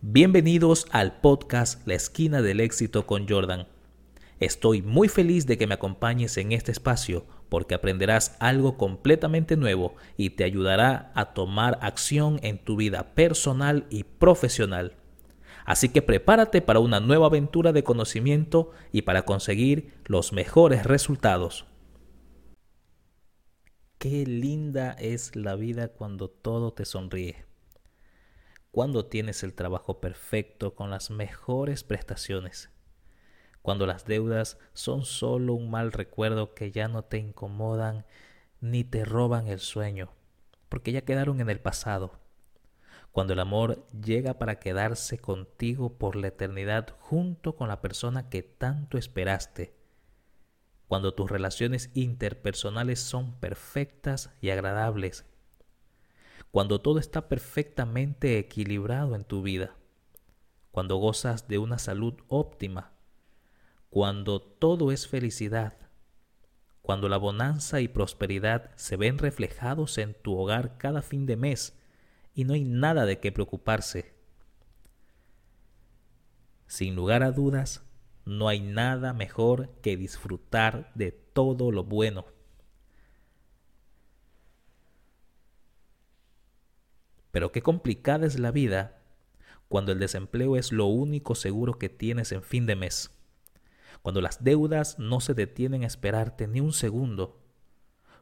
Bienvenidos al podcast La esquina del éxito con Jordan. Estoy muy feliz de que me acompañes en este espacio porque aprenderás algo completamente nuevo y te ayudará a tomar acción en tu vida personal y profesional. Así que prepárate para una nueva aventura de conocimiento y para conseguir los mejores resultados. Qué linda es la vida cuando todo te sonríe. Cuando tienes el trabajo perfecto con las mejores prestaciones. Cuando las deudas son solo un mal recuerdo que ya no te incomodan ni te roban el sueño, porque ya quedaron en el pasado. Cuando el amor llega para quedarse contigo por la eternidad junto con la persona que tanto esperaste cuando tus relaciones interpersonales son perfectas y agradables, cuando todo está perfectamente equilibrado en tu vida, cuando gozas de una salud óptima, cuando todo es felicidad, cuando la bonanza y prosperidad se ven reflejados en tu hogar cada fin de mes y no hay nada de qué preocuparse. Sin lugar a dudas, no hay nada mejor que disfrutar de todo lo bueno. Pero qué complicada es la vida cuando el desempleo es lo único seguro que tienes en fin de mes, cuando las deudas no se detienen a esperarte ni un segundo,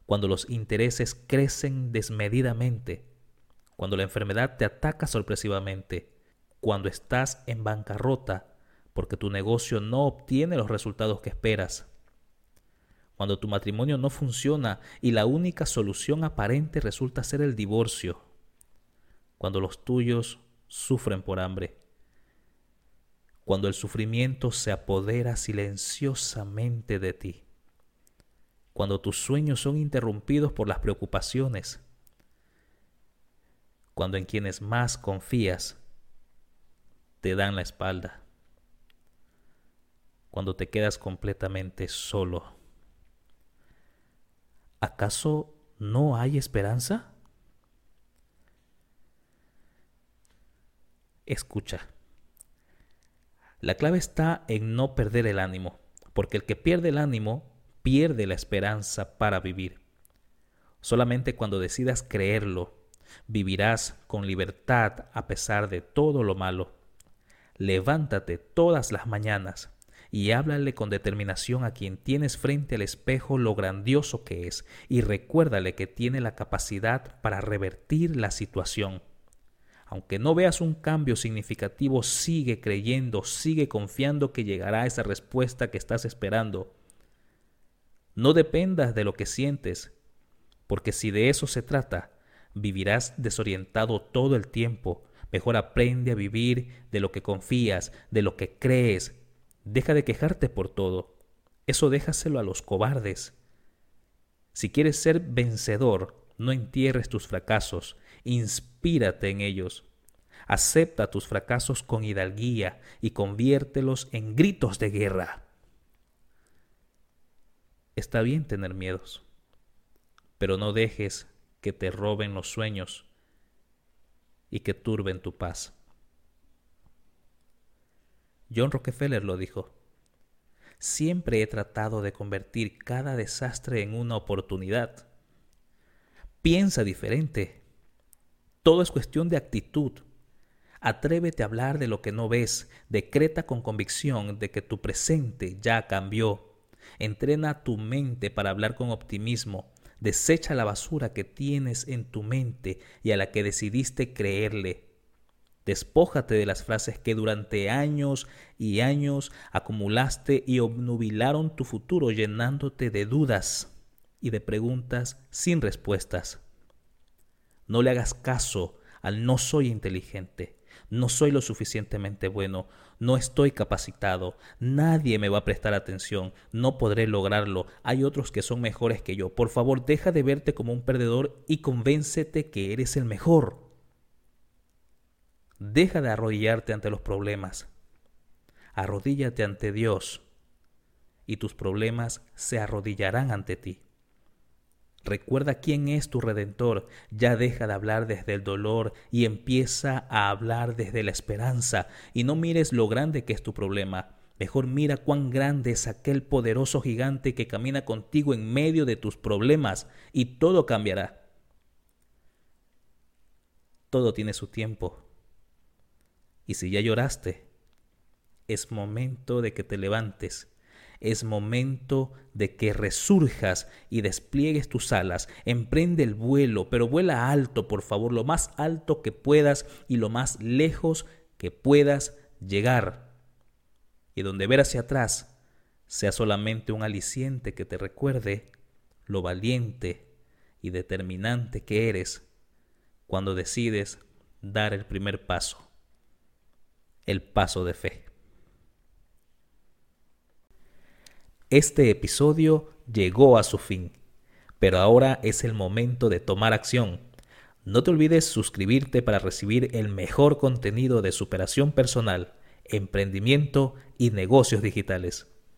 cuando los intereses crecen desmedidamente, cuando la enfermedad te ataca sorpresivamente, cuando estás en bancarrota porque tu negocio no obtiene los resultados que esperas. Cuando tu matrimonio no funciona y la única solución aparente resulta ser el divorcio. Cuando los tuyos sufren por hambre. Cuando el sufrimiento se apodera silenciosamente de ti. Cuando tus sueños son interrumpidos por las preocupaciones. Cuando en quienes más confías te dan la espalda cuando te quedas completamente solo. ¿Acaso no hay esperanza? Escucha. La clave está en no perder el ánimo, porque el que pierde el ánimo pierde la esperanza para vivir. Solamente cuando decidas creerlo, vivirás con libertad a pesar de todo lo malo. Levántate todas las mañanas y háblale con determinación a quien tienes frente al espejo lo grandioso que es y recuérdale que tiene la capacidad para revertir la situación. Aunque no veas un cambio significativo, sigue creyendo, sigue confiando que llegará esa respuesta que estás esperando. No dependas de lo que sientes, porque si de eso se trata, vivirás desorientado todo el tiempo. Mejor aprende a vivir de lo que confías, de lo que crees, Deja de quejarte por todo. Eso déjaselo a los cobardes. Si quieres ser vencedor, no entierres tus fracasos, inspírate en ellos. Acepta tus fracasos con hidalguía y conviértelos en gritos de guerra. Está bien tener miedos, pero no dejes que te roben los sueños y que turben tu paz. John Rockefeller lo dijo. Siempre he tratado de convertir cada desastre en una oportunidad. Piensa diferente. Todo es cuestión de actitud. Atrévete a hablar de lo que no ves. Decreta con convicción de que tu presente ya cambió. Entrena tu mente para hablar con optimismo. Desecha la basura que tienes en tu mente y a la que decidiste creerle. Despójate de las frases que durante años y años acumulaste y obnubilaron tu futuro llenándote de dudas y de preguntas sin respuestas. No le hagas caso al no soy inteligente, no soy lo suficientemente bueno, no estoy capacitado, nadie me va a prestar atención, no podré lograrlo, hay otros que son mejores que yo. Por favor, deja de verte como un perdedor y convéncete que eres el mejor. Deja de arrodillarte ante los problemas. Arrodíllate ante Dios y tus problemas se arrodillarán ante ti. Recuerda quién es tu redentor. Ya deja de hablar desde el dolor y empieza a hablar desde la esperanza. Y no mires lo grande que es tu problema. Mejor mira cuán grande es aquel poderoso gigante que camina contigo en medio de tus problemas y todo cambiará. Todo tiene su tiempo. Y si ya lloraste, es momento de que te levantes es momento de que resurjas y despliegues tus alas. Emprende el vuelo, pero vuela alto, por favor, lo más alto que puedas y lo más lejos que puedas llegar. Y donde ver hacia atrás sea solamente un aliciente que te recuerde lo valiente y determinante que eres cuando decides dar el primer paso, el paso de fe. Este episodio llegó a su fin, pero ahora es el momento de tomar acción. No te olvides suscribirte para recibir el mejor contenido de superación personal, emprendimiento y negocios digitales.